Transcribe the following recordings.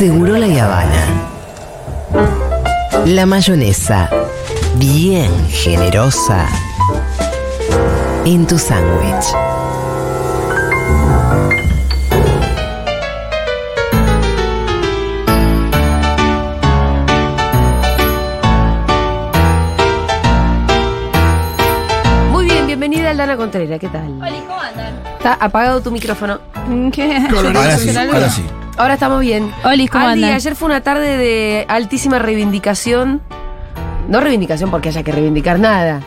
Seguro la Habana. La mayonesa, bien generosa, en tu sándwich. Muy bien, bienvenida Aldana Contreras, ¿qué tal? Hola, ¿cómo andan? Está apagado tu micrófono. ¿Qué? Ahora sí, ahora sí. Ahora estamos bien. Oli, ¿cómo Aldi, andan? ayer fue una tarde de altísima reivindicación. No reivindicación porque haya que reivindicar nada,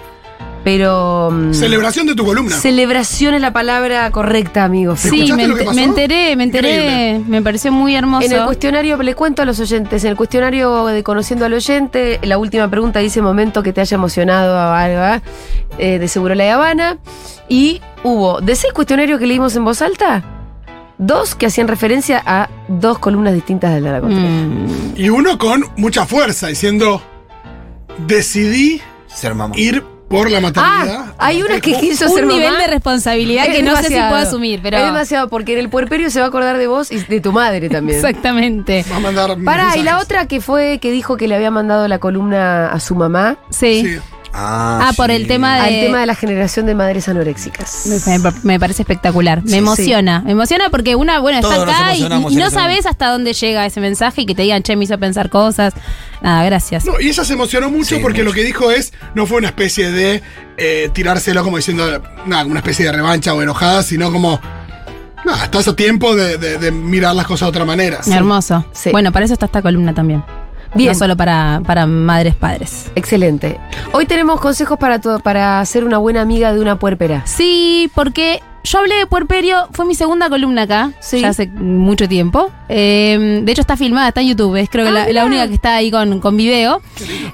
pero... mm, Celebración de tu columna. Celebración es la palabra correcta, amigo. Sí, ¿Escuchaste me, lo que ent- pasó? me enteré, me enteré. Increíble. Me pareció muy hermoso. En el cuestionario, le cuento a los oyentes, en el cuestionario de Conociendo al Oyente, la última pregunta dice momento que te haya emocionado a algo, eh, de Seguro La Habana. Y hubo, de seis cuestionarios que leímos en voz alta, dos que hacían referencia a dos columnas distintas de la Contreras. Mm, Y uno con mucha fuerza, diciendo, decidí Ser mamá. ir por la maternidad. Ah, hay una que quiso ser un nivel mamá. de responsabilidad Es que no sé si puedo asumir, pero. Es demasiado, porque en el puerperio se va a acordar de vos y de tu madre también. Exactamente. Va a mandar Pará, y la otra que fue que dijo que le había mandado la columna a su mamá Sí. Sí. Ah, Ah, por sí. el tema al de. tema de la generación de madres anoréxicas. Me, parece espectacular. Me Sí, emociona. Me emociona porque una, bueno, está Todos acá y, no sabes hasta dónde llega ese mensaje y que te digan, che, me hizo pensar cosas. Nada, gracias. No, y ella se emocionó mucho Sí, porque mucho. lo que dijo es, no fue una especie de eh, tirárselo como diciendo, nada, una especie de revancha o enojada, sino como, nada, estás a tiempo de, de- de mirar las cosas de otra manera. Hermoso. Sí. Bueno, para eso está esta columna también. Bien. No solo para, para madres, padres. Excelente. Hoy tenemos consejos para, to- para ser una buena amiga de una puerpera. Sí, porque yo hablé de puerperio, fue mi segunda columna acá, Sí. ya hace mucho tiempo. Eh, de hecho está filmada, está en YouTube, es creo que Ah, la única que está ahí con, con video.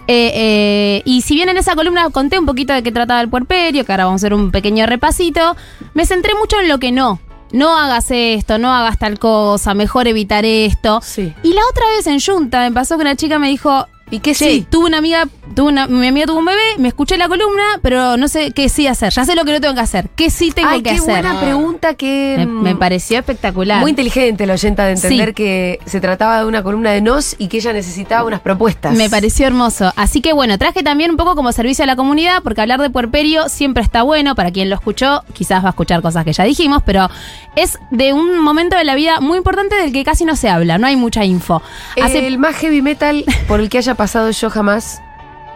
Eh, eh, y si bien en esa columna conté un poquito de qué trataba el puerperio, que ahora vamos a hacer un pequeño repasito, me centré mucho en lo que no. No hagas esto, no hagas tal cosa, mejor evitar esto. Sí. Y la otra vez en Junta me pasó que una chica me dijo, ¿Y qué Che, sí? tuve una amiga, tuve una, mi amiga tuvo un bebé, me escuché la columna, pero no sé qué sí hacer. Ya sé lo que no tengo que hacer. ¿Qué sí tengo Ay, que qué hacer? buena pregunta que... Me, mm, me pareció espectacular. Muy inteligente la oyenta de entender Sí. que se trataba de una columna de nos y que ella necesitaba unas propuestas. Me pareció hermoso. Así que bueno, traje también un poco como servicio a la comunidad, porque hablar de puerperio siempre está bueno. Para quien lo escuchó, quizás va a escuchar cosas que ya dijimos, pero es de un momento de la vida muy importante del que casi no se habla, no hay mucha info. Hace El más heavy metal por el que haya pasado yo jamás,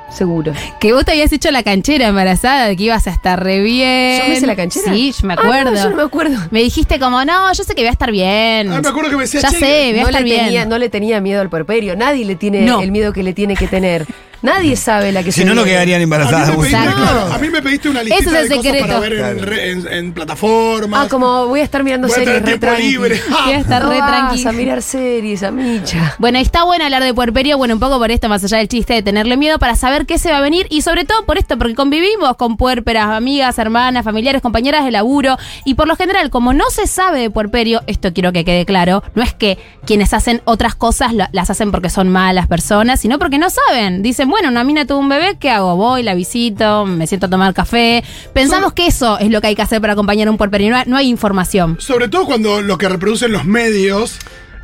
seguro. que vos te habías hecho la canchera embarazada, de que ibas a estar re bien. ¿Yo me hice la canchera? Sí, yo me Ah, acuerdo. no, yo no me acuerdo. Me dijiste como, no, yo sé que voy a estar bien. Ah, me acuerdo que me decía, Ya "Che, sé, voy a estar le, bien. tenía, no le tenía miedo al puerperio. Nadie le tiene No. el miedo que le tiene que tener. Nadie sabe la que Si se no, no quedarían A embarazadas. mí, pediste, Exacto. claro, a mí me pediste una lista es el de cosas secreto. para ver en, re- en- en plataformas. Ah, como voy a estar mirando Voy a series tener re tiempo tranqui. libre. Voy a estar No re vas tranqui. a mirar series, amicha. Bueno, está bueno hablar de puerperio, bueno, un poco por esto, más allá del chiste de tenerle miedo, para saber qué se va a venir y sobre todo por esto, porque convivimos con puérperas, amigas, hermanas, familiares, compañeras de laburo y por lo general, como no se sabe de puerperio, esto quiero que quede claro, no es que quienes hacen otras cosas las hacen porque son malas personas, sino porque no saben. Dicen, bueno, una mina tuvo un bebé, ¿qué hago? Voy, la visito, me siento a tomar café. Pensamos que eso es lo que hay que hacer para acompañar a un puerperio, no hay, información. Sobre todo cuando lo que reproducen los medios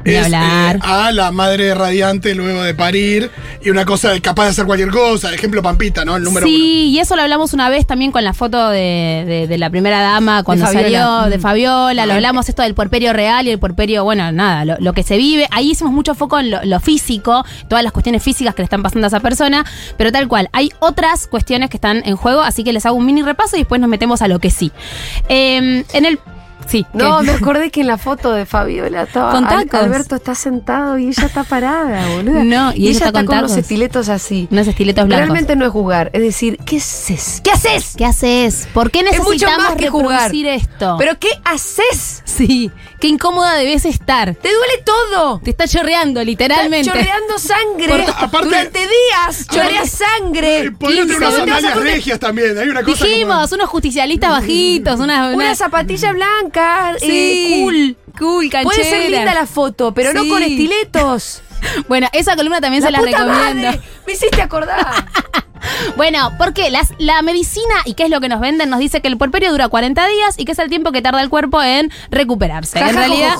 es hablar. eh, a la madre radiante luego de parir y una cosa de capaz de hacer cualquier cosa. Ejemplo, Pampita, ¿no? El número sí, uno. y eso lo hablamos una vez también con la foto de, de- de la primera dama cuando Fabiola. salió, de Mm. Fabiola, lo hablamos esto del puerperio real y el puerperio, bueno, nada, lo, lo que se vive. Ahí hicimos mucho foco en lo, lo físico, todas las cuestiones físicas que le están pasando a esa persona, pero tal cual, hay otras cuestiones que están en juego, así que les hago un mini repaso y después nos metemos a lo que sí. Eh, en el... Sí. No, ¿qué? me acordé que en la foto de Fabiola estaba Con Al-. Alberto está sentado y ella está parada, boluda. No, y ella está con con unos estiletos así. Unos estiletos blancos. Realmente no es jugar, es decir, ¿qué haces? ¿Qué haces? ¿Qué haces? ¿Por qué Es mucho necesitamos más que jugar. reproducir esto? ¿Pero qué haces? Sí, qué incómoda debes estar. ¡Te duele todo! Te está chorreando, literalmente. Está chorreando sangre aparte- durante días. Chorrea sangre. Eh, Podría tener unas regias también. Hay una cosa Dijimos, como- unos justicialistas bajitos, unas. Una unas- zapatilla blanca, Sí, eh, cool. Cool, canchera. Puede ser linda la foto, pero no Sí. con estiletos. Bueno, esa columna también se la recomiendo. madre, me hiciste acordar. Bueno, porque las- la medicina y qué es lo que nos venden nos dice que el puerperio dura 40 días y que es el tiempo que tarda el cuerpo en recuperarse. en realidad.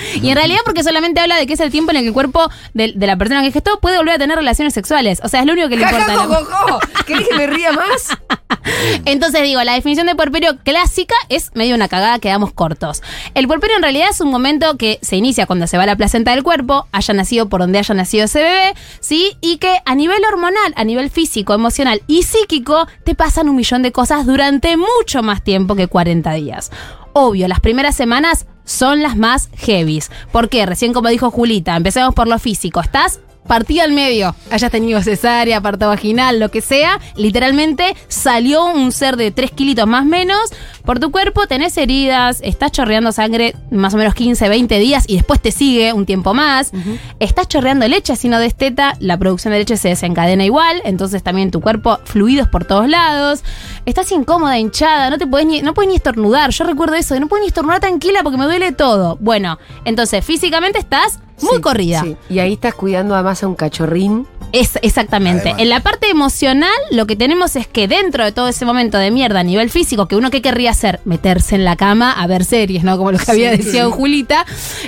Y en realidad porque solamente habla de que es el tiempo en el que el cuerpo de, de la persona que gestó puede volver a tener relaciones sexuales. O sea, es lo único que le importa. Jajajojojo. ¿Querés que me ría más? Entonces digo, la definición de puerperio clásica es medio una cagada, quedamos cortos. El puerperio en realidad es un momento que se inicia cuando se va la placenta del cuerpo, haya nacido por donde haya nacido ese bebé, ¿sí? Y que a nivel hormonal, a nivel físico, emocional y psíquico, te pasan un millón de cosas durante mucho más tiempo que 40 días. Obvio, las primeras semanas son las más heavies. ¿Por qué? Recién como dijo Julita, empecemos por lo físico. Estás partida al medio, hayas tenido cesárea, parto vaginal, lo que sea, literalmente salió un ser de 3 kilitos más menos por tu cuerpo, tenés heridas, estás chorreando sangre más o menos 15, 20 días y después te sigue un tiempo más, estás chorreando leche, si no desteta, la producción de leche se desencadena igual, entonces también tu cuerpo fluidos por todos lados, estás incómoda, hinchada, no te puedes ni, no puedes ni estornudar, yo recuerdo eso, de no puedes ni estornudar tranquila porque me duele todo. Bueno, entonces físicamente estás muy Sí, corrida. sí. Y ahí estás cuidando además a un cachorrín. Es, exactamente. Además. En la parte emocional, lo que tenemos es que dentro de todo ese momento de mierda a nivel físico, que uno que querría hacer, meterse en la cama a ver series, ¿no? Como lo que había deseado Julita,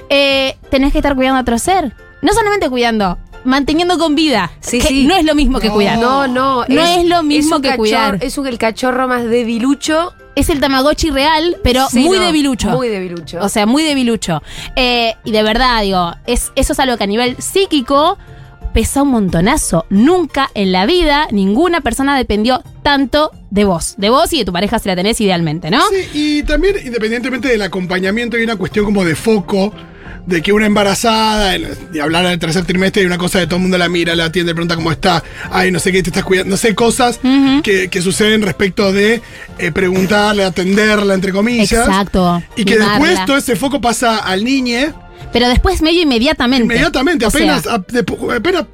eh, tenés que estar cuidando a otro ser. No solamente cuidando, manteniendo con vida. Sí, que sí. no es lo mismo que No. cuidar. No, no. No es lo mismo que cachorro- cuidar. Es un, el cachorro más debilucho. Es el Tamagotchi real, pero Sí, muy no, debilucho. Muy debilucho. O sea, muy debilucho. Eh, y de verdad, digo, es, eso es algo que a nivel psíquico pesa un montonazo. Nunca en la vida ninguna persona dependió tanto de vos. De vos y de tu pareja si la tenés idealmente, ¿no? Sí, y también, independientemente del acompañamiento, hay una cuestión como de foco, de que una embarazada, y hablar del tercer trimestre, y una cosa de todo el mundo la mira, la atiende, pregunta cómo está, ay, no sé qué, te estás cuidando, no sé, cosas que, que suceden respecto de eh, preguntarle, atenderla, entre comillas. Exacto. Y que después todo ese foco pasa al niñe Pero después medio inmediatamente. inmediatamente, sea, apenas, a- de- apenas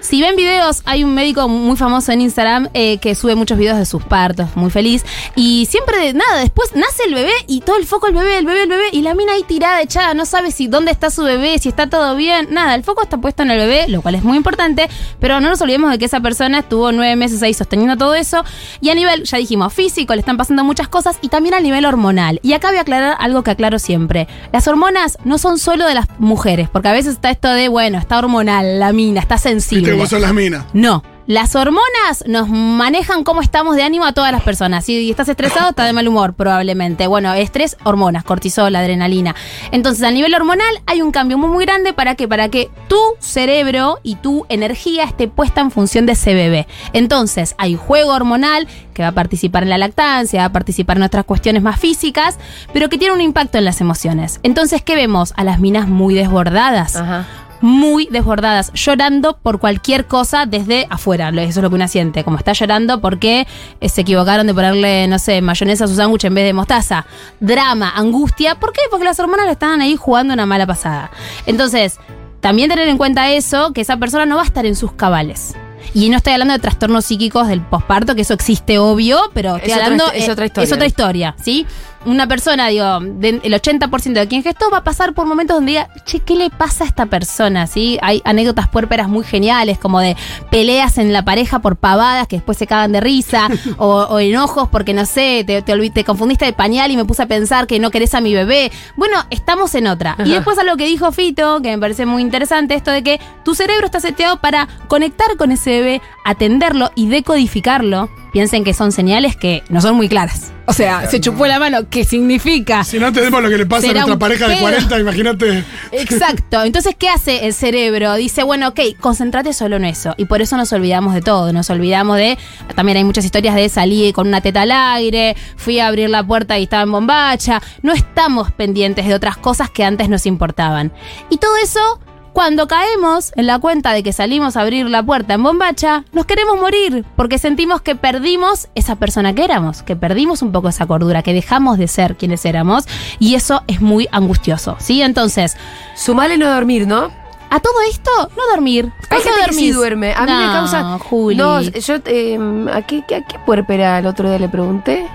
Si ven videos, hay un médico muy famoso en Instagram eh, que sube muchos videos de sus partos, muy feliz. Y siempre, nada, después nace el bebé y todo el foco el bebé, el bebé, el bebé. Y la mina ahí tirada, echada, no sabe si dónde está su bebé, si está todo bien. Nada, el foco está puesto en el bebé, lo cual es muy importante. Pero no nos olvidemos de que esa persona estuvo nueve meses ahí sosteniendo todo eso. Y a nivel, ya dijimos, físico, le están pasando muchas cosas. Y también a nivel hormonal. Y acá voy a aclarar algo que aclaro siempre. Las hormonas no son solo de las mujeres, porque a veces está esto de, bueno, está hormonal, la mina, está sensible. viste cómo son las minas. No. Las hormonas nos manejan cómo estamos de ánimo a todas las personas. Si estás estresado, estás de mal humor, probablemente. Bueno, estrés, hormonas, cortisol, adrenalina. Entonces, a nivel hormonal hay un cambio muy, muy grande para que, para que tu cerebro y tu energía esté puesta en función de ese bebé. Entonces, hay juego hormonal que va a participar en la lactancia, va a participar en otras cuestiones más físicas, pero que tiene un impacto en las emociones. Entonces, ¿qué vemos? A las minas muy desbordadas Ajá. Muy desbordadas, llorando por cualquier cosa desde afuera. Eso es lo que una siente. Como está llorando porque eh, se equivocaron de ponerle, no sé, mayonesa a su sándwich en vez de mostaza. Drama, angustia. ¿Por qué? Porque las hormonas le estaban ahí jugando una mala pasada. Entonces, también tener en cuenta eso, que esa persona no va a estar en sus cabales. Y no estoy hablando de trastornos psíquicos del posparto, que eso existe obvio, pero estoy Es hablando. es eh, otra historia. Es otra historia, ¿sí? Una persona, digo, de- el 80% de quien gestó va a pasar por momentos donde diga, che, ¿qué le pasa a esta persona? ¿Sí? Hay anécdotas puérperas muy geniales, como de peleas en la pareja por pavadas que después se cagan de risa, o, o enojos porque, no sé, te, te, confundiste de pañal y me puse a pensar que no querés a mi bebé. Bueno, estamos en otra. Y después algo que dijo Fito, que me parece muy interesante, esto de que tu cerebro está seteado para conectar con ese bebé, atenderlo y decodificarlo. Piensen que son señales que no son muy claras. O sea, se chupó la mano, ¿qué significa? Si no entendemos lo que le pasa a nuestra pareja de pedo. 40, imagínate. Exacto. Entonces, ¿qué hace el cerebro? Dice, bueno, ok, concéntrate solo en eso. Y por eso nos olvidamos de todo. Nos olvidamos de. También hay muchas historias de salir con una teta al aire, fui a abrir la puerta y estaba en bombacha. No estamos pendientes de otras cosas que antes nos importaban. Y todo eso. Cuando caemos en la cuenta de que salimos a abrir la puerta en bombacha, nos queremos morir porque sentimos que perdimos esa persona que éramos, que perdimos un poco esa cordura, que dejamos de ser quienes éramos y eso es muy angustioso, ¿sí? Entonces, Sumale no dormir, ¿no? a todo esto, no dormir. Hay ¿Cuándo gente que sí duerme. A mí me No, causa. Juli. No, yo. eh, ¿a, qué, qué- a qué puerpera el otro día le pregunté?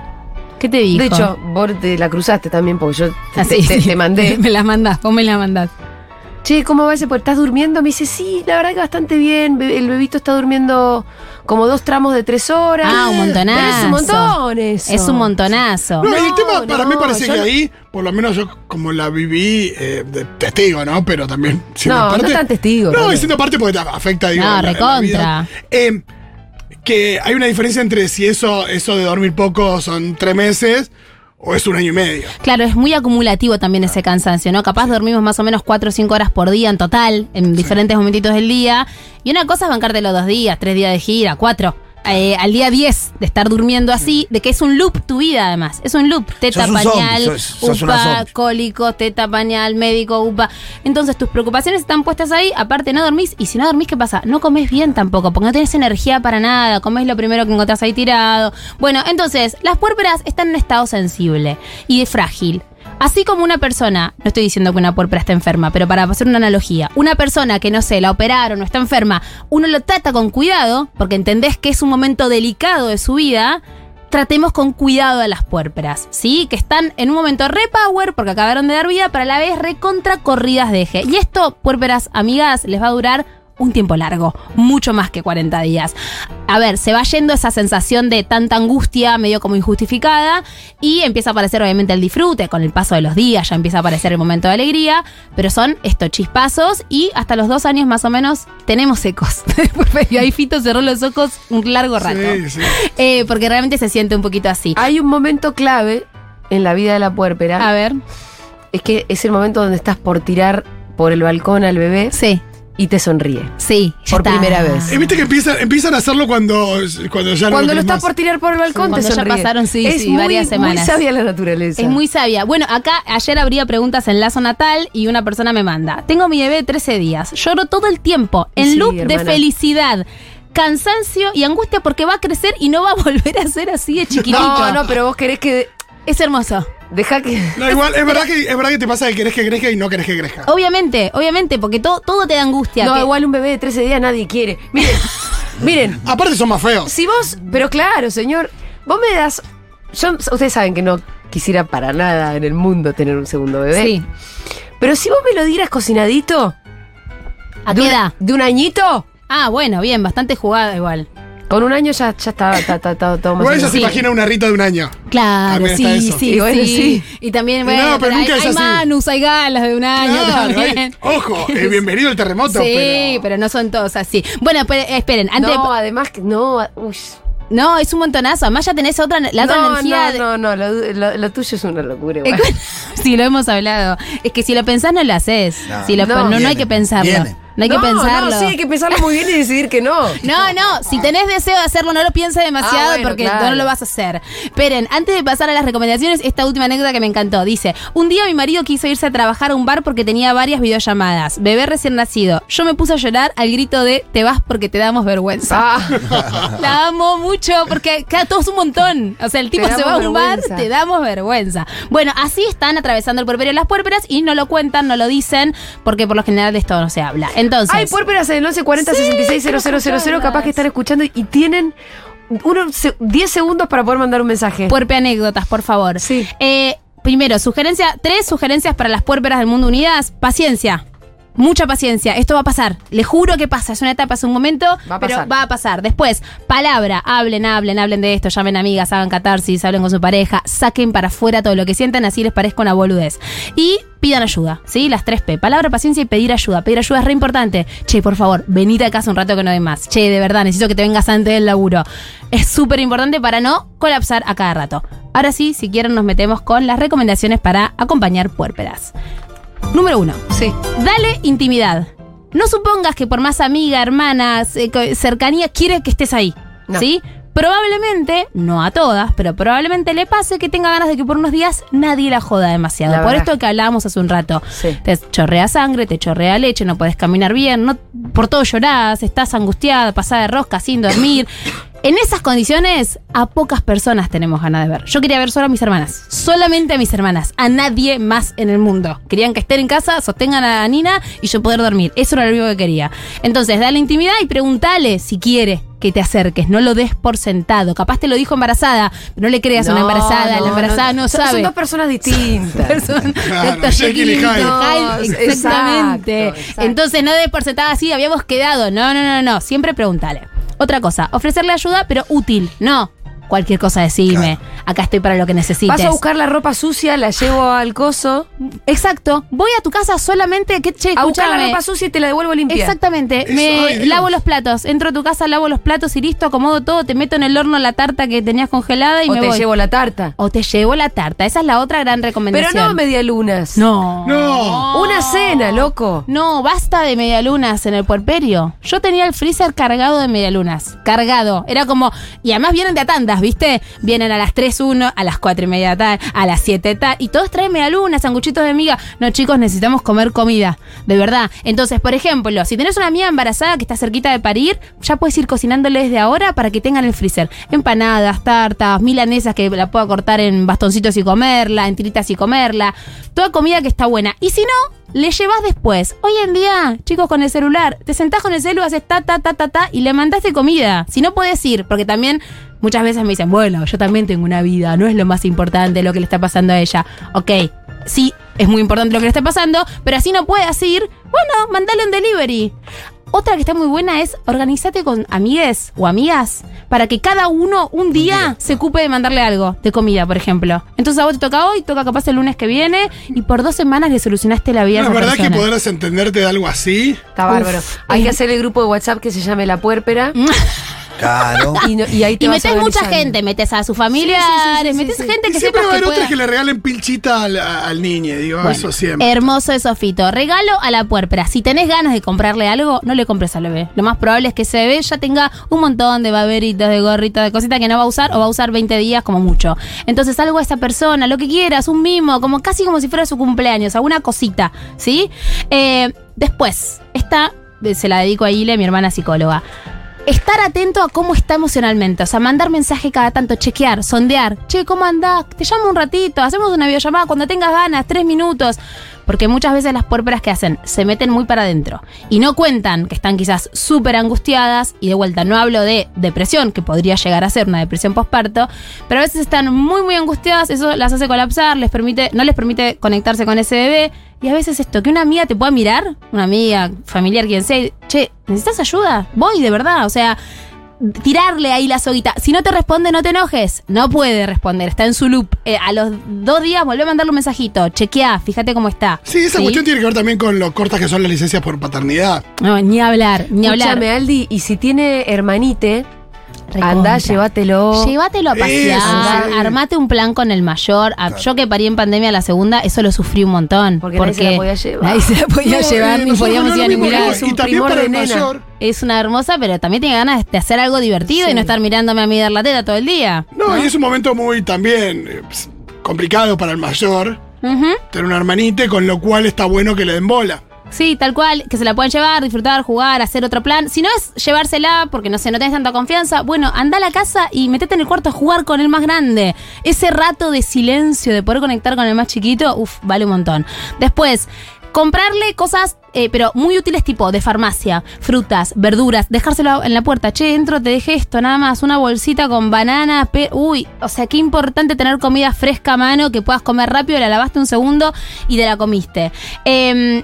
¿Qué te dijo? De hecho, vos te la cruzaste también porque yo te, Ah, te- sí, te- sí. te mandé. me la mandás, vos me la mandás. Che, ¿cómo va ese? Pues estás durmiendo. Me dice, sí, la verdad que bastante bien. El bebito está durmiendo como dos tramos de tres horas. Ah, un montonazo. Pero es un montón eso. Es un montonazo. No, y el No, tema para no, mí parece que no- ahí, por lo menos yo como la viví eh, de testigo, ¿no? Pero también siendo No, no parte. tan testigo, No, también. siendo parte porque te afecta, digo. No, recontra. Eh, que hay una diferencia entre si eso, eso de dormir poco son tres meses o es un año y medio. Claro, es muy acumulativo también ese cansancio, ¿no? Capaz dormimos más o menos 4 o 5 horas por día en total, en diferentes momentitos del día. Y una cosa es bancarte los dos días, tres días de gira, cuatro. Eh, al día 10 de estar durmiendo así, de que es un loop tu vida además. Es un loop. Teta, un zombie, pañal, sos- sos una upa, cólicos, teta, pañal, médico, upa. Entonces tus preocupaciones están puestas ahí, aparte no dormís. Y si no dormís, ¿qué pasa? No comes bien tampoco, porque no tenés energía para nada. Comés lo primero que encontrás ahí tirado. Bueno, entonces, las puérperas están en estado sensible y frágil. Así como una persona, no estoy diciendo que una puérpera esté enferma, pero para hacer una analogía, una persona que no sé, la operaron o está enferma, uno lo trata con cuidado, porque entendés que es un momento delicado de su vida, tratemos con cuidado a las puérperas, ¿sí? Que están en un momento repower porque acabaron de dar vida, pero a la vez recontra corridas de eje. Y esto, puérperas amigas, les va a durar un tiempo largo, mucho más que 40 días. A ver, se va yendo esa sensación de tanta angustia, medio como injustificada, y empieza a aparecer obviamente el disfrute, con el paso de los días ya empieza a aparecer el momento de alegría, pero son estos chispazos y hasta los dos años más o menos tenemos ecos. y ahí Fito cerró los ojos un largo rato. Sí, sí. Eh, porque realmente se siente un poquito así. Hay un momento clave en la vida de la puérpera. A ver, Es que es el momento donde estás por tirar por el balcón al bebé sí, y te sonríe. sí. ya Por está. primera vez. Eh, Viste que empiezan, empiezan a hacerlo cuando, cuando ya no Cuando lo estás más. por tirar por el balcón, Cuando te ya sonríe. pasaron, sí, es sí, muy, varias semanas. Muy sabia la naturaleza. Es muy sabia. Bueno, acá ayer habría preguntas en Lazo Natal y una persona me manda. Tengo mi bebé de 13 días. Lloro todo el tiempo. En Sí, loop de felicidad. Cansancio y angustia porque va a crecer y no va a volver a ser así de chiquitito. No, no, pero vos querés que. Es hermoso. Deja que. No, igual, es verdad, que, es verdad que te pasa que querés que crezca y no querés que crezca. Obviamente, obviamente, porque todo, todo te da angustia. No, que- igual un bebé de 13 días nadie quiere. Miren, miren. Aparte son más feos. Si vos. Pero claro, señor. Vos me das. Yo, ustedes saben que no quisiera para nada en el mundo tener un segundo bebé. Sí. Pero si vos me lo dieras cocinadito. ¿A de qué un- edad? De un añito. Ah, bueno, bien, bastante jugada igual. Con un año ya, ya está, está, está- está todo más Igual o ella se imagina una Rita de un año. Claro, También sí, sí, Y bueno, sí. Y también, No, bueno, hay, es hay manus, hay galas de un año Claro, también. hay- ojo, eh, bienvenido el terremoto. Sí, pero... pero... no son todos así. Bueno, pero, eh, esperen, antes No, además que. No, uy. No, es un montonazo. Además ya tenés otra, la otra no, energía. no, de- no, no, lo, lo- lo tuyo es una locura. igual. sí, lo hemos hablado. Es que si lo pensás no lo haces. No. Si lo- No. no, no, hay que pensarlo. viene. No hay que No, pensarlo. No, sí, hay que pensarlo muy bien y decidir que no. No, no, si tenés deseo de hacerlo, no lo pienses demasiado Ah, bueno, porque claro. no lo vas a hacer. Esperen, antes de pasar a las recomendaciones, esta última anécdota que me encantó. Dice, un día mi marido quiso irse a trabajar a un bar porque tenía varias videollamadas. Bebé recién nacido. Yo me puse a llorar al grito de, te vas porque te damos vergüenza. Ah, La amo mucho porque cada todo es un montón. O sea, el tipo se va a un bar, te damos vergüenza. Bueno, así están atravesando el puerperio las puérperas y no lo cuentan, no lo dicen, porque por lo general de esto no se habla. Entonces. Hay puérperas en el 1140 66 000, capaz que están escuchando y tienen unos se- 10 segundos para poder mandar un mensaje. Puerpe anécdotas, por favor. Sí. Eh, primero, sugerencia, tres sugerencias para las puérperas del mundo unidas. Paciencia. Mucha paciencia, esto va a pasar. Le juro que pasa, es una etapa, es un momento, Va a pero pasar. va a pasar. Después, palabra, hablen, hablen, hablen de esto, llamen amigas, hagan catarsis, hablen con su pareja, saquen para afuera todo lo que sientan, así les parezca una boludez. Y pidan ayuda, ¿sí? Las tres P. Palabra, paciencia y pedir ayuda. Pedir ayuda es re importante. Che, por favor, venite a casa un rato que no hay más. Che, de verdad, necesito que te vengas antes del laburo. Es súper importante para no colapsar a cada rato. Ahora sí, si quieren, nos metemos con las recomendaciones para acompañar puérperas. Número uno. Sí. Dale intimidad. No supongas que por más amiga, hermana, co- cercanía, quiere que estés ahí. No. ¿Sí? Probablemente, no a todas, pero probablemente le pase que tenga ganas de que por unos días nadie la joda demasiado. La por verdad. esto que hablábamos hace un rato. Sí. Te chorrea sangre, te chorrea leche, no puedes caminar bien, no, por todo llorás, estás angustiada, pasada de rosca, sin dormir. En esas condiciones, a pocas personas tenemos ganas de ver. Yo quería ver solo a mis hermanas. Solamente a mis hermanas. A nadie más en el mundo. Querían que estén en casa, sostengan a Nina y yo poder dormir. Eso era lo único que quería. Entonces, dale intimidad y pregúntale si quiere que te acerques. No lo des por sentado. Capaz te lo dijo embarazada, pero no le creas a una embarazada. no, la embarazada no, no. Son- sabe. son dos personas distintas. Person- Claro, Dr. Jekyll y Jekyll Hyde. Hyde, Exactamente. Exacto, exacto. Entonces no des por sentada así, habíamos quedado. No, no, no, no. Siempre pregúntale. Otra cosa, ofrecerle ayuda, pero útil. No. Cualquier cosa decime. Acá estoy para lo que necesites. Vas a buscar la ropa sucia, la llevo al coso. Exacto. Voy a tu casa solamente que che, A buscar la escúchame. ropa sucia y te la devuelvo limpia. Exactamente. Eso, me ay, Dios. lavo los platos. Entro a tu casa, lavo los platos y listo, acomodo todo, te meto en el horno la tarta que tenías congelada y O me te voy. llevo la tarta. O te llevo la tarta. Esa es la otra gran Pero recomendación. no medialunas. No. No. Una cena, loco. No, basta de medialunas en el puerperio. Yo tenía el freezer cargado de medialunas. Cargado. Era como. Y además vienen de a tandas, ¿viste? Vienen a las 3 uno, a las 4 y media tal, a las 7 tal. Y todos traen medialunas, sanguchitos de miga. No, chicos, necesitamos comer comida. De verdad. Entonces, por ejemplo, si tenés una amiga embarazada que está cerquita de parir, ya puedes ir cocinándole desde ahora para que tengan el freezer. Empanadas, tartas, milanesas que la pueda cortar en bastoncitos y comerla, en tiritas y comerla. Toda comida que está buena. Y si no, le llevas después. Hoy en día, chicos, con el celular, te sentás con el celular, haces ta, ta, ta, ta, ta, y le mandaste comida. Si no puedes ir, porque también muchas veces me dicen, bueno, yo también tengo una vida, no es lo más importante lo que le está pasando a ella. Ok, sí, es muy importante lo que le está pasando, pero así no puedes ir, bueno, mandale un delivery. Otra que está muy buena es organizate con amigues o amigas para que cada uno un día se ocupe de mandarle algo de comida, por ejemplo. Entonces a vos te toca hoy, toca capaz el lunes que viene y por dos semanas le solucionaste la vida No, a es esa verdad que persona. poder desentenderte de algo así. Está bárbaro. Uf, Hay que hacer el grupo de WhatsApp que se llame La Puérpera. Claro. Y, no- y ahí te Y metes mucha gente, metes a sus familiares, Sí, sí, sí, sí, metes sí. gente Y que siempre sepas va a que haber otras pueda. que le regalen pilchita al, al niño, digo, Bueno, eso siempre. Hermoso eso, Fito. Regalo a la puérpera. Si tenés ganas de comprarle algo, no le compres al bebé. Lo más probable es que ese bebé ya tenga un montón de baberitos, de gorritos, de cositas que no va a usar o va a usar 20 días como mucho. Entonces algo a esa persona, lo que quieras, un mimo, como casi como si fuera su cumpleaños, alguna cosita, ¿sí? Eh, después, esta se la dedico a Ile, mi hermana psicóloga. Estar atento a cómo está emocionalmente, o sea, mandar mensaje cada tanto, chequear, sondear. Che, ¿cómo andás? Te llamo un ratito, hacemos una videollamada cuando tengas ganas, tres minutos. Porque muchas veces las puérperas que hacen se meten muy para adentro y no cuentan que están quizás súper angustiadas. Y de vuelta, no hablo de depresión, que podría llegar a ser una depresión postparto, pero a veces están muy, muy angustiadas. Eso las hace colapsar, les permite, no les permite conectarse con ese bebé. Y a veces esto, que una amiga te pueda mirar, una amiga, familiar, quien sea, che, ¿necesitas ayuda? Voy, de verdad. O sea, tirarle ahí la soguita. Si no te responde, no te enojes. No puede responder, está en su loop. Eh, a los dos días volvé a mandarle un mensajito. Chequea, fíjate cómo está. Sí, esa cuestión tiene que ver también con lo cortas que son las licencias por paternidad. No, ni hablar, ni hablar. Escúchame, Aldi, y si tiene hermanite, Recontra. anda, llévatelo. Llévatelo a pasear, Eso, sí. armate un plan con el mayor. Ah, Yo que parí en pandemia la segunda, eso lo sufrí un montón. Porque nadie se la podía llevar. Nadie se la podía No, llevar, eh, ni podíamos no ir a ningún lado. Es un Y también primor para de el nena. mayor. Es una hermosa, pero también tiene ganas de hacer algo divertido y no estar mirándome a mí dar la teta todo el día. No, y es un momento muy también eh, ps, complicado para el mayor tener una hermanita, con lo cual está bueno que le den bola. Sí, tal cual, que se la pueden llevar, disfrutar, jugar, hacer otro plan. Si no es llevársela porque no sé, no tenés tanta confianza, bueno, anda a la casa y metete en el cuarto a jugar con el más grande. Ese rato de silencio, de poder conectar con el más chiquito, uff, vale un montón. Después, comprarle cosas, eh, pero muy útiles tipo de farmacia, frutas, verduras, dejárselo en la puerta. Che, entro, te dejé esto, nada más, una bolsita con banana, pe uy, o sea, qué importante tener comida fresca a mano que puedas comer rápido, la lavaste un segundo y te la comiste. Em,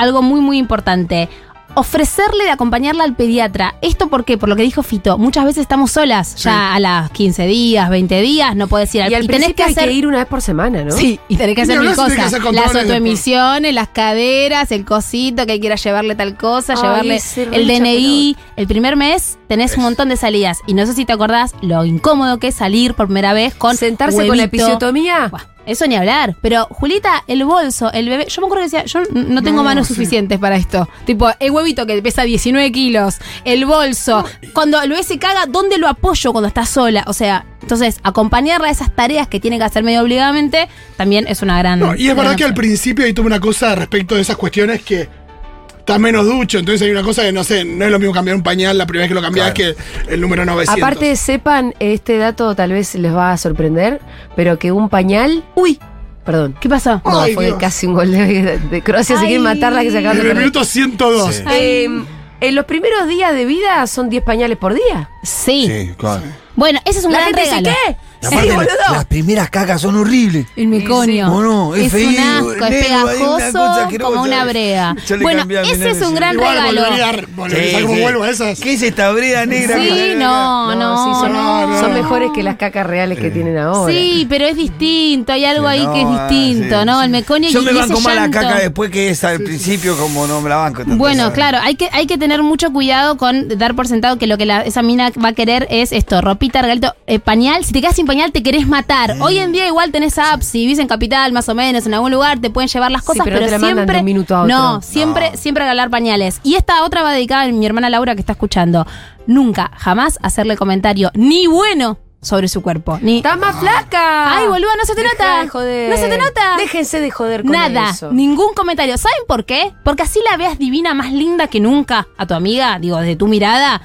algo muy, muy importante. Ofrecerle de acompañarla al pediatra. ¿Esto por qué? Por lo que dijo Fito. Muchas veces estamos solas, ya a las 15 días, 20 días, no puedes ir al Y al tenés principio hay que ir una vez por semana, ¿no? Sí, y tenés que Y hacer ni mil que cosas. hacer Las autoemisiones, las caderas, el cosito que hay que ir a llevarle tal cosa, Ay, llevarle el DNI. El primer mes tenés un montón de salidas. Y no sé si te acordás lo incómodo que es salir por primera vez con Sentarse con la episiotomía. Buah, Eso ni hablar. Pero, Julita, el bolso, el bebé. Yo me acuerdo que decía, yo no tengo No, manos sí. suficientes para esto. Tipo, el huevito que pesa 19 kilos, el bolso. Cuando el bebé se caga, ¿dónde lo apoyo cuando está sola? O sea, entonces, acompañarla a esas tareas que tiene que hacer medio obligadamente también es una gran. No, y es verdad que al principio ahí tuve una cosa respecto de esas cuestiones que estás menos ducho, entonces hay una cosa que no sé, no es lo mismo cambiar un pañal la primera vez que lo cambias Claro. que el número 900. Aparte, sepan, este dato tal vez les va a sorprender, pero que un pañal. ¡Uy! Perdón. ¿Qué pasó? No, Ay, fue Dios. casi un gol de, de Croacia. Se Ay. quieren matarla que se acaban de en el minuto 102. Sí. Eh, en los primeros días de vida son 10 pañales por día. Sí. Sí, claro. Bueno, ese es un La gran gente dice. ¿qué? Y aparte, Sí, la- boludo. las primeras cacas son horribles. El meconio. No, no, es es feo, un asco, es una pegajoso como una brea. Bueno, ese es un gran Igual regalo. volvería, a- volvería a como vuelvo a esas. ¿Qué es esta brea negra? Sí, que- no, no, sí, son, no. son mejores que las cacas reales que tienen ahora. Sí, pero es distinto, hay algo Sí, ahí no, que es ah, distinto, sí, ¿no? sí. El meconio Yo y, me banco más la caca después que es al principio, como no me la banco. Bueno, claro, hay que, hay que tener mucho cuidado con dar por sentado que lo que esa mina va a querer es esto, ropita, regalito, eh, pañal. Si te quedas sin pañal, te querés matar. Hoy en día igual tenés apps, si vivís en capital, más o menos, en algún lugar, te pueden llevar las Sí, cosas, pero no pero, te la mandan siempre. de un minuto a otro. No, siempre, No. siempre regalar pañales. Y esta otra va dedicada a mi hermana Laura que está escuchando. Nunca, jamás hacerle comentario ni bueno sobre su cuerpo. Ni ¡Está más flaca! Ay, boluda, no se te Deja nota. de joder. No se te nota. Déjense de joder con Nada, eso. ningún comentario. ¿Saben por qué? Porque así la veas divina, más linda que nunca a tu amiga, digo, desde tu mirada.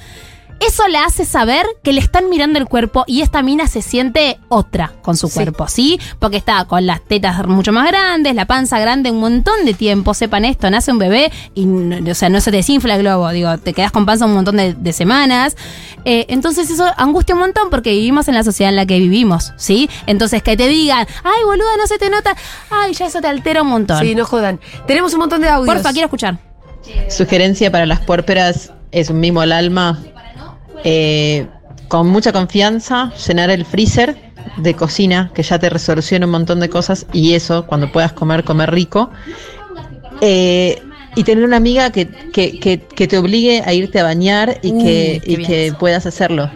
Eso le hace saber que le están mirando el cuerpo y esta mina se siente otra con su Sí. cuerpo, ¿sí? Porque está con las tetas mucho más grandes, la panza grande un montón de tiempo, sepan esto, nace un bebé y, no- o sea, no se te desinfla el globo, digo, te quedas con panza un montón de, de semanas. Eh, entonces eso angustia un montón porque vivimos en la sociedad en la que vivimos, ¿sí? Entonces que te digan, ay, boluda, no se te nota, ay, ya eso te altera un montón. Sí, no jodan. Tenemos un montón de audios. Porfa, quiero escuchar. Sugerencia para las puérperas es un mimo al alma. Eh, con mucha confianza, llenar el freezer de cocina, que ya te resoluciona un montón de cosas, y eso, cuando puedas comer, comer rico. Eh, y tener una amiga que, que, que, que te obligue a irte a bañar y, Uy, que, qué y que puedas hacerlo.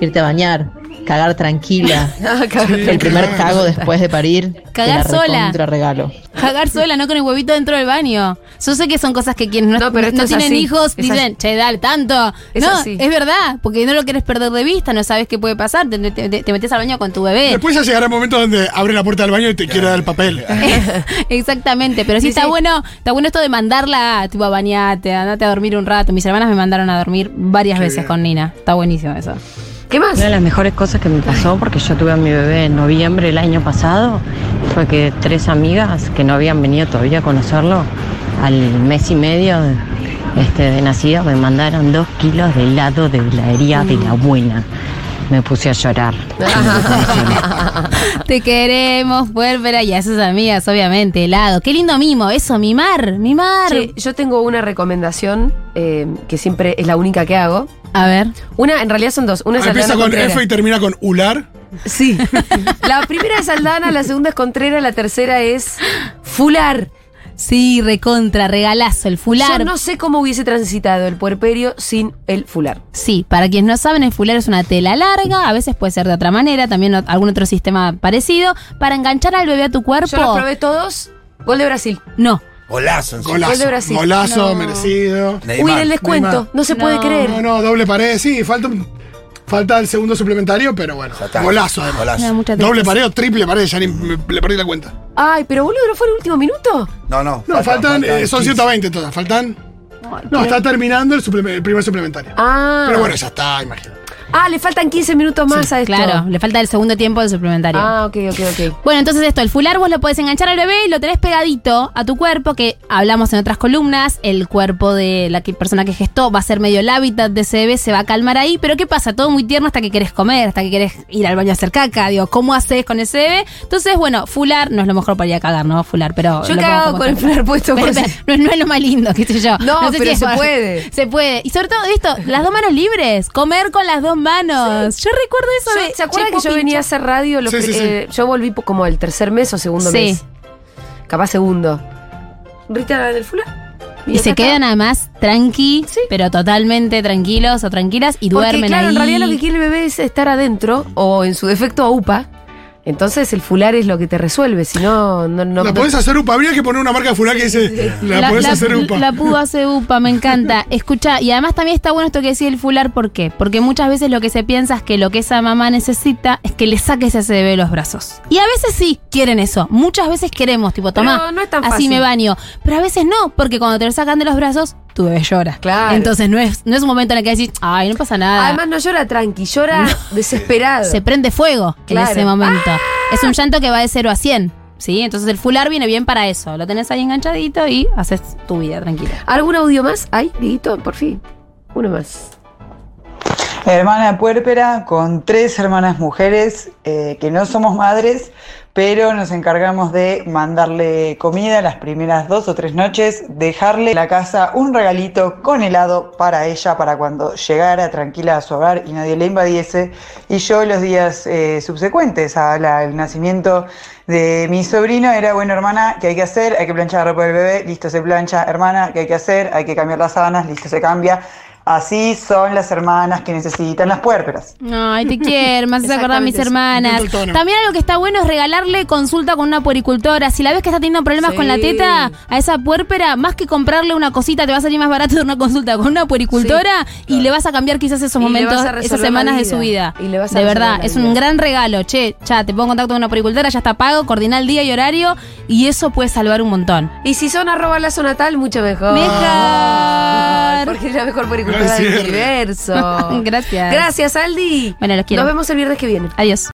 Irte a bañar, cagar tranquila. Ah, el primer cago después de parir. Cagar te la sola. recontra regalo. Cagar sola, no con el huevito dentro del baño. Yo sé que son cosas que quienes no, No, pero tienen así. hijos Es dicen, así. che, dale, tanto. Es no, así. es verdad, porque no lo quieres perder de vista, no sabes qué puede pasar, te, te- te- te metes al baño con tu bebé. Después ya llegará el momento donde abre la puerta del baño y te quiere dar el papel. Exactamente, pero sí, Sí, está sí. bueno, está bueno esto de mandarla, tipo, a bañarte, andate a dormir un rato. Mis hermanas me mandaron a dormir varias Qué veces bien. con Nina. Está buenísimo eso. ¿Qué más? Una de las mejores cosas que me pasó, porque yo tuve a mi bebé en noviembre el año pasado, fue que tres amigas que no habían venido todavía a conocerlo, al mes y medio este, de nacido, me mandaron dos kilos de helado de heladería de la buena. Me puse a llorar. Te queremos, Puérpera, y a esas amigas, obviamente, helado. Qué lindo mimo, eso, mimar, mimar. Che, yo tengo una recomendación eh, que siempre es la única que hago. A ver. Una, en realidad son dos. Una es Empieza Aldana con Contreras. F y termina con Ular. Sí. la primera es Aldana, la segunda es Contreras, la tercera es Fular. Sí, recontra, regalazo, el fular. Yo no sé cómo hubiese transitado el puerperio sin el fular. Sí, para quienes no saben, el fular es una tela larga, a veces puede ser de otra manera, también algún otro sistema parecido, para enganchar al bebé a tu cuerpo. Yo los probé todos. Gol de Brasil. No. Golazo. Gol de Golazo. Brasil. Golazo, No. merecido. Neymar. Uy, en el descuento. Neymar. No se puede No. creer. No, no, doble pared, sí, falta, un- falta el segundo suplementario, pero bueno. Está. Golazo, además. Golazo. Doble tristeza. pared o triple pared, ya ni me- le perdí la cuenta. Ay, pero boludo, ¿no fue el último minuto? No, no. No, faltan, eh, son 15. 120 todas, faltan. No, está terminando el, el primer suplementario. Ah. Pero bueno, ya está, imagínate. Ah, le faltan 15 minutos más a esto. Claro, le falta el segundo tiempo del suplementario. Ah, ok, ok, ok. Bueno, entonces esto, el fular vos lo podés enganchar al bebé y lo tenés pegadito a tu cuerpo, que hablamos en otras columnas, el cuerpo de la que- persona que gestó va a ser medio el hábitat de ese bebé, se va a calmar ahí, pero ¿qué pasa? Todo muy tierno hasta que querés comer, hasta que querés ir al baño a hacer caca, digo, ¿cómo haces con ese bebé? Entonces, bueno, fular no es lo mejor para ir a cagar, ¿no? Fular, pero... Yo he cagado con el fular puesto Pero, pero, no, no es lo más lindo, qué sé yo. No, sé pero si se puede. Se puede. Y sobre todo esto, las dos manos libres, comer con las dos manos. Yo recuerdo eso Yo- de... ¿Se acuerdan que yo venía a hacer radio? Los Sí, pri- sí, sí. eh, yo volví como el tercer mes o segundo Sí. mes. Capaz segundo. Rita del fular. Y se acá quedan además tranqui, Sí. pero totalmente tranquilos o tranquilas y Porque, duermen claro, ahí. en realidad lo que quiere el bebé es estar adentro, o en su defecto a UPA, Entonces el fular es lo que te resuelve, si no, no, no. La podés hacer UPA. Habría que poner una marca fular que dice, la, podés hacer UPA. la pudo hacer UPA, me encanta. Escucha, y además también está bueno esto que decía el fular, ¿por qué? Porque muchas veces lo que se piensa es que lo que esa mamá necesita es que le saques ese bebé de los brazos. Y a veces sí quieren eso. Muchas veces queremos, tipo, tomá, no es tan así fácil. me baño. Pero a veces no, porque cuando te lo sacan de los brazos, tu bebé llora. Claro. Entonces no es, no es un momento en el que decís, ay, no pasa nada. Además no llora tranqui, llora desesperado. se prende fuego Claro. en ese momento. Es un llanto que va de 0 a 100. ¿Sí? Entonces el fular viene bien para eso. Lo tenés ahí enganchadito y haces tu vida tranquila. ¿Algún audio más? ¿Hay, Dieguito? Por fin. Uno más. Hermana puérpera con tres hermanas mujeres eh, que no somos madres, pero nos encargamos de mandarle comida las primeras dos o tres noches, dejarle en la casa un regalito con helado para ella, para cuando llegara tranquila a su hogar y nadie le invadiese. Y yo los días eh, subsecuentes al nacimiento de mi sobrino era, bueno, hermana, ¿qué hay que hacer? Hay que planchar la ropa del bebé, listo, se plancha. Hermana, ¿qué hay que hacer? Hay que cambiar las sábanas, listo, se cambia. Así son las hermanas que necesitan las puérperas. Ay, te quiero, me haces acordar a mis hermanas. También algo que está bueno es regalarle consulta con una puericultora. Si la ves que está teniendo problemas Sí. con la teta, a esa puérpera, más que comprarle una cosita, te va a salir más barato de una consulta con una puericultora y le vas a cambiar quizás esos Y momentos, esas semanas de su vida. Y le vas a de verdad, es un gran regalo. Che, ya, te pongo en contacto con una puericultora, ya está pago, coordina el día y horario y eso puede salvar un montón. Y si son arroba la zona tal, mucho mejor. Mejor. Porque es la mejor pericultura Del universo. Gracias. Gracias, Aldi. Bueno, los quiero. Nos vemos el viernes que viene. Adiós.